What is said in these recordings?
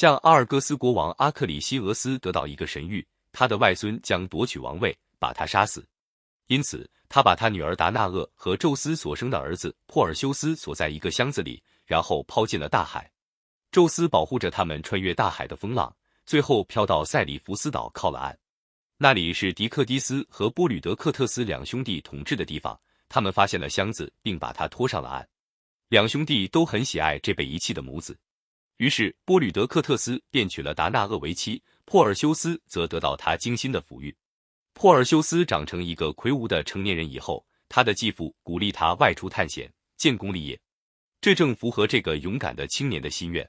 像阿尔戈斯国王阿克里西俄斯得到一个神谕，他的外孙将夺取王位，把他杀死。因此，他把他女儿达纳厄和宙斯所生的儿子珀尔修斯锁在一个箱子里，然后抛进了大海。宙斯保护着他们穿越大海的风浪，最后飘到塞里福斯岛靠了岸。那里是迪克迪斯和波吕德克特斯两兄弟统治的地方。他们发现了箱子，并把它拖上了岸。两兄弟都很喜爱这被遗弃的母子。于是，波吕德克特斯便娶了达纳厄为妻，珀尔修斯则得到他精心的抚育。珀尔修斯长成一个魁梧的成年人以后，他的继父鼓励他外出探险，建功立业，这正符合这个勇敢的青年的心愿。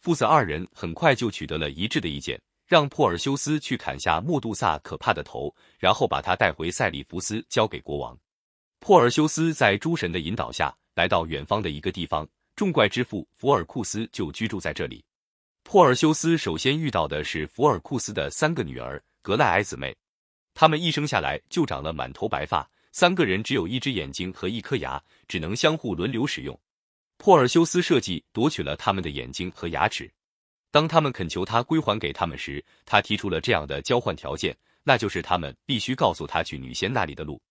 父子二人很快就取得了一致的意见，让珀尔修斯去砍下莫杜萨可怕的头，然后把他带回塞里福斯，交给国王。珀尔修斯在诸神的引导下来到远方的一个地方。众怪之父福尔库斯就居住在这里。珀尔修斯首先遇到的是福尔库斯的三个女儿格赖埃姊妹，她们一生下来就长了满头白发，三个人只有一只眼睛和一颗牙，只能相互轮流使用。珀尔修斯设计夺取了他们的眼睛和牙齿。当他们恳求他归还给他们时，他提出了这样的交换条件，那就是他们必须告诉他去女仙那里的路。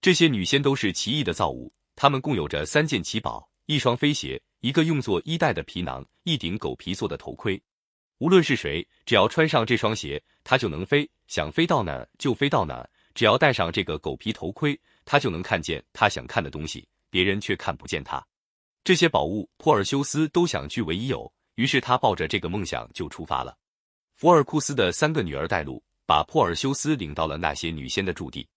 这些女仙都是奇异的造物，她们共有着三件奇宝。一双飞鞋，一个用作衣带的皮囊，一顶狗皮做的头盔。无论是谁，只要穿上这双鞋，他就能飞，想飞到哪就飞到哪。只要戴上这个狗皮头盔，他就能看见他想看的东西，别人却看不见他。这些宝物，珀尔修斯都想据为己有，于是他抱着这个梦想就出发了。福尔库斯的三个女儿带路，把珀尔修斯领到了那些女仙的驻地。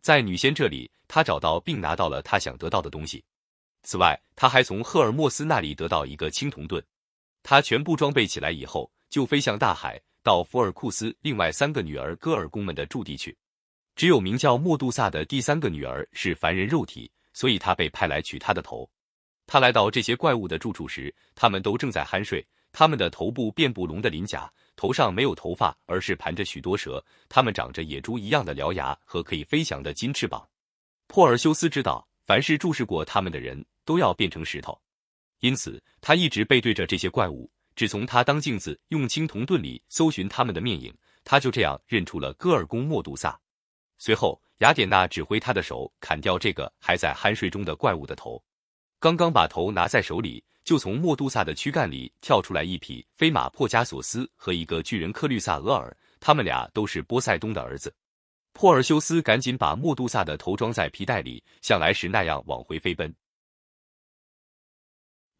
在女仙这里，他找到并拿到了他想得到的东西。此外，他还从赫尔墨斯那里得到一个青铜盾。他全部装备起来以后，就飞向大海，到福尔库斯另外三个女儿戈尔宫们的驻地去。只有名叫莫杜萨的第三个女儿是凡人肉体，所以他被派来取她的头。他来到这些怪物的住处时，他们都正在酣睡。他们的头部遍布龙的鳞甲，头上没有头发，而是盘着许多蛇。他们长着野猪一样的獠牙和可以飞翔的金翅膀。珀尔修斯知道。凡是注视过他们的人都要变成石头，因此他一直背对着这些怪物。只从他当镜子用青铜盾里搜寻他们的面影，他就这样认出了戈尔宫莫杜萨。随后，雅典娜指挥他的手砍掉这个还在酣睡中的怪物的头。刚刚把头拿在手里，就从莫杜萨的躯干里跳出来一匹飞马珀加索斯和一个巨人克律萨俄尔，他们俩都是波塞冬的儿子。珀尔修斯赶紧把莫杜萨的头装在皮带里，像来时那样往回飞奔。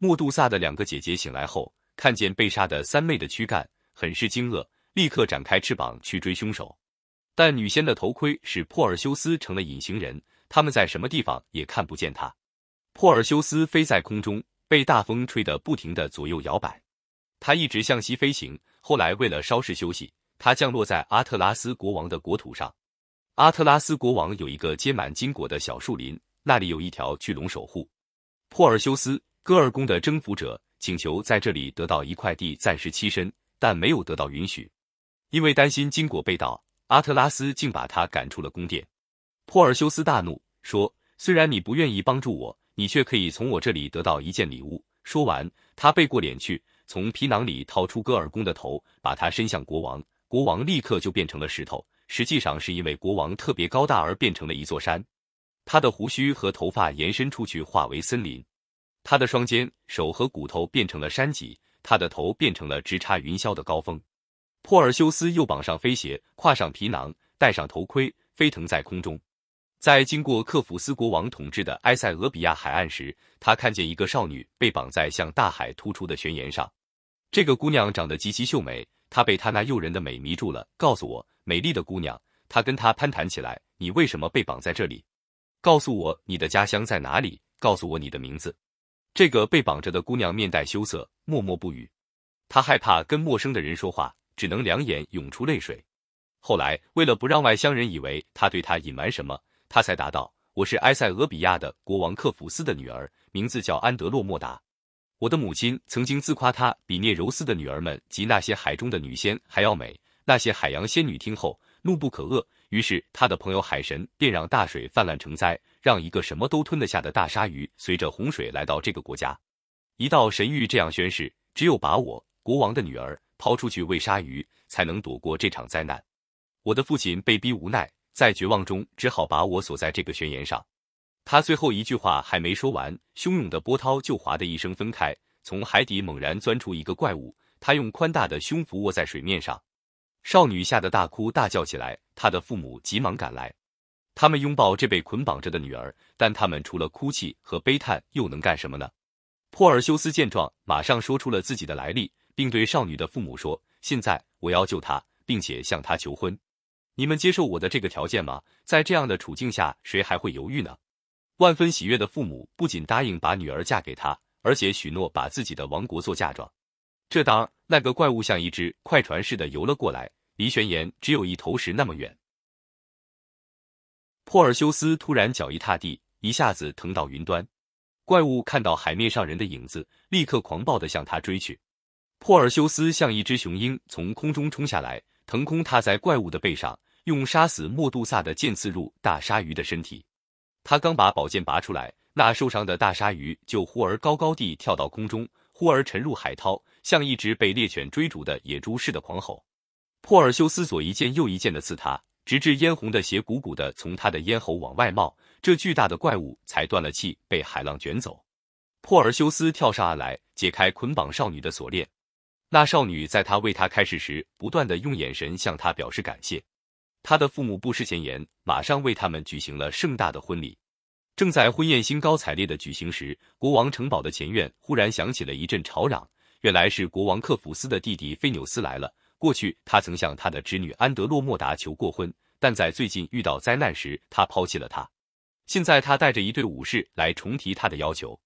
莫杜萨的两个姐姐醒来后，看见被杀的三妹的躯干，很是惊愕，立刻展开翅膀去追凶手。但女仙的头盔使珀尔修斯成了隐形人，他们在什么地方也看不见他。珀尔修斯飞在空中，被大风吹得不停的左右摇摆。他一直向西飞行，后来为了稍事休息，他降落在阿特拉斯国王的国土上。阿特拉斯国王有一个结满金果的小树林，那里有一条巨龙守护。珀尔修斯，戈尔宫的征服者，请求在这里得到一块地暂时栖身，但没有得到允许，因为担心金果被盗，阿特拉斯竟把他赶出了宫殿。珀尔修斯大怒，说：“虽然你不愿意帮助我，你却可以从我这里得到一件礼物。”说完，他背过脸去，从皮囊里掏出戈尔宫的头，把它伸向国王。国王立刻就变成了石头。实际上是因为国王特别高大而变成了一座山，他的胡须和头发延伸出去化为森林，他的双肩、手和骨头变成了山脊，他的头变成了直插云霄的高峰。珀尔修斯又绑上飞鞋，挎上皮囊，戴上头盔，飞腾在空中。在经过克弗斯国王统治的埃塞俄比亚海岸时，他看见一个少女被绑在向大海突出的悬崖上。这个姑娘长得极其秀美，他被她那诱人的美迷住了。告诉我。美丽的姑娘，他跟她攀谈起来。你为什么被绑在这里？告诉我你的家乡在哪里？告诉我你的名字。这个被绑着的姑娘面带羞涩，默默不语。她害怕跟陌生的人说话，只能两眼涌出泪水。后来，为了不让外乡人以为她对她隐瞒什么，她才答道：“我是埃塞俄比亚的国王克弗斯的女儿，名字叫安德洛莫达。我的母亲曾经自夸她比涅柔斯的女儿们及那些海中的女仙还要美。”那些海洋仙女听后怒不可遏，于是她的朋友海神便让大水泛滥成灾，让一个什么都吞得下的大鲨鱼随着洪水来到这个国家。一道神谕这样宣誓：只有把我国王的女儿抛出去喂鲨鱼，才能躲过这场灾难。我的父亲被逼无奈，在绝望中只好把我锁在这个悬崖上。他最后一句话还没说完，汹涌的波涛就哗的一声分开，从海底猛然钻出一个怪物，他用宽大的胸脯卧在水面上。少女吓得大哭大叫起来，她的父母急忙赶来，他们拥抱这被捆绑着的女儿，但他们除了哭泣和悲叹，又能干什么呢？珀尔修斯见状，马上说出了自己的来历，并对少女的父母说：“现在我要救她，并且向她求婚。你们接受我的这个条件吗？在这样的处境下，谁还会犹豫呢？”万分喜悦的父母不仅答应把女儿嫁给他，而且许诺把自己的王国做嫁妆。这当，那个怪物像一只快船似的游了过来，离悬崖只有一头石那么远。珀尔修斯突然脚一踏地，一下子腾到云端。怪物看到海面上人的影子，立刻狂暴地向他追去。珀尔修斯像一只雄鹰从空中冲下来，腾空踏在怪物的背上，用杀死莫杜萨的剑刺入大鲨鱼的身体。他刚把宝剑拔出来，那受伤的大鲨鱼就忽而高高地跳到空中，忽而沉入海涛，像一只被猎犬追逐的野猪似的狂吼。珀尔修斯左一剑右一剑的刺他。直至嫣红的血鼓鼓的从他的咽喉往外冒，这巨大的怪物才断了气，被海浪卷走。珀尔修斯跳上岸来，解开捆绑少女的锁链。那少女在他为他开始时，不断的用眼神向他表示感谢。他的父母不失前言，马上为他们举行了盛大的婚礼。正在婚宴兴高采烈的举行时，国王城堡的前院忽然响起了一阵吵嚷，原来是国王克弗斯的弟弟菲纽斯来了。过去，他曾向他的侄女安德洛莫达求过婚，但在最近遇到灾难时，他抛弃了她。现在，他带着一队武士来重提他的要求。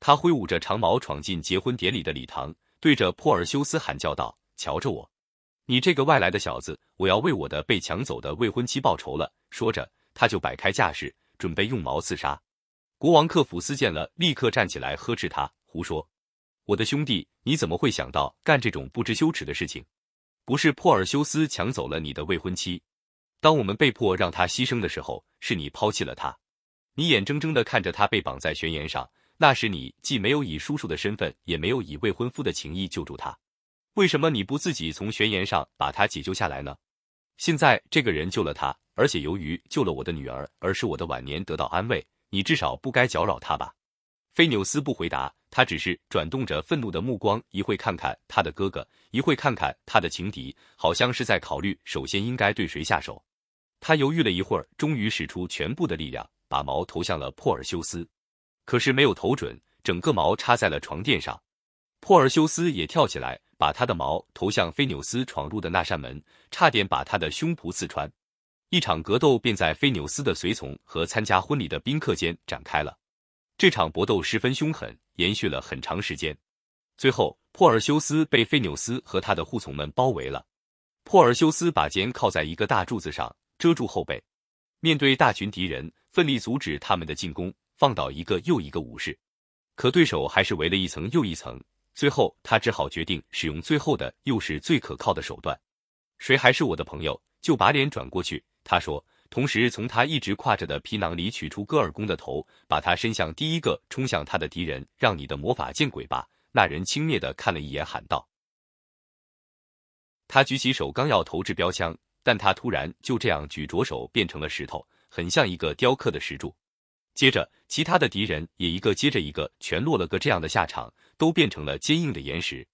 他挥舞着长矛闯进结婚典礼的礼堂，对着珀尔修斯喊叫道：“瞧着我，你这个外来的小子！我要为我的被抢走的未婚妻报仇了！”说着，他就摆开架势，准备用矛刺杀。国王克弗斯见了，立刻站起来呵斥他：“胡说！我的兄弟，你怎么会想到干这种不知羞耻的事情？”不是珀尔修斯抢走了你的未婚妻，当我们被迫让他牺牲的时候，是你抛弃了他。你眼睁睁的看着他被绑在悬崖上，那时你既没有以叔叔的身份，也没有以未婚夫的情谊救助他。为什么你不自己从悬崖上把他解救下来呢？现在这个人救了他，而且由于救了我的女儿，而使我的晚年得到安慰，你至少不该搅扰他吧？菲纽斯不回答。他只是转动着愤怒的目光，一会看看他的哥哥，一会看看他的情敌，好像是在考虑首先应该对谁下手。他犹豫了一会儿，终于使出全部的力量，把矛投向了珀尔修斯，可是没有投准，整个矛插在了床垫上。珀尔修斯也跳起来，把他的矛投向菲纽斯闯入的那扇门，差点把他的胸脯刺穿。一场格斗便在菲纽斯的随从和参加婚礼的宾客间展开了。这场搏斗十分凶狠，延续了很长时间。最后，珀尔修斯被菲纽斯和他的护从们包围了。珀尔修斯把肩靠在一个大柱子上，遮住后背，面对大群敌人，奋力阻止他们的进攻，放倒一个又一个武士。可对手还是围了一层又一层。最后，他只好决定使用最后的又是最可靠的手段。谁还是我的朋友，就把脸转过去。他说。同时，从他一直挎着的皮囊里取出戈尔公的头，把他伸向第一个冲向他的敌人。让你的魔法见鬼吧！那人轻蔑的看了一眼，喊道。他举起手，刚要投掷标枪，但他突然就这样举着手变成了石头，很像一个雕刻的石柱。接着，其他的敌人也一个接着一个，全落了个这样的下场，都变成了坚硬的岩石。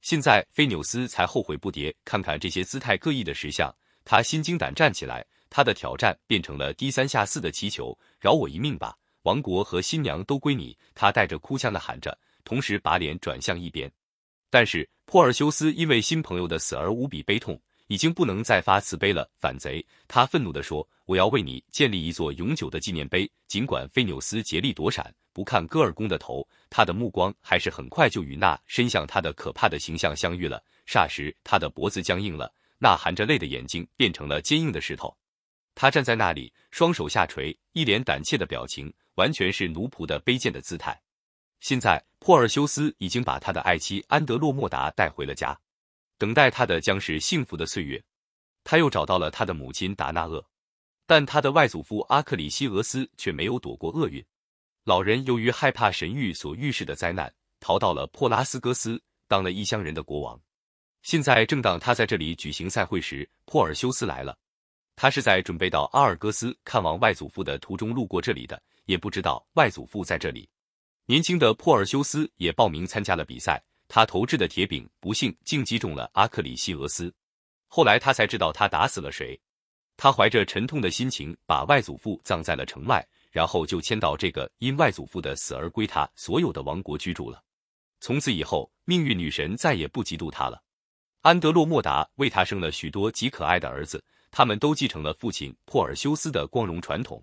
现在，菲纽斯才后悔不迭。看看这些姿态各异的石像，他心惊胆战起来。他的挑战变成了低三下四的祈求：“饶我一命吧，王国和新娘都归你。”他带着哭腔的喊着，同时把脸转向一边。但是珀尔修斯因为新朋友的死而无比悲痛，已经不能再发慈悲了。反贼！他愤怒地说：“我要为你建立一座永久的纪念碑。”尽管菲纽斯竭力躲闪，不看戈尔公的头，他的目光还是很快就与那伸向他的可怕的形象相遇了。霎时，他的脖子僵硬了，那含着泪的眼睛变成了坚硬的石头。他站在那里，双手下垂，一脸胆怯的表情，完全是奴仆的卑贱的姿态。现在，珀尔修斯已经把他的爱妻安德洛莫达带回了家，等待他的将是幸福的岁月。他又找到了他的母亲达纳厄，但他的外祖父阿克里西俄斯却没有躲过厄运。老人由于害怕神谕所预示的灾难，逃到了珀拉斯戈斯，当了异乡人的国王。现在正当他在这里举行赛会时，珀尔修斯来了。他是在准备到阿尔戈斯看望外祖父的途中路过这里的，也不知道外祖父在这里。年轻的珀尔修斯也报名参加了比赛，他投掷的铁饼不幸竟击中了阿克里西俄斯。后来他才知道他打死了谁。他怀着沉痛的心情把外祖父葬在了城外，然后就迁到这个因外祖父的死而归他所有的王国居住了。从此以后，命运女神再也不嫉妒他了。安德洛莫达为他生了许多极可爱的儿子。他们都继承了父亲珀尔修斯的光荣传统。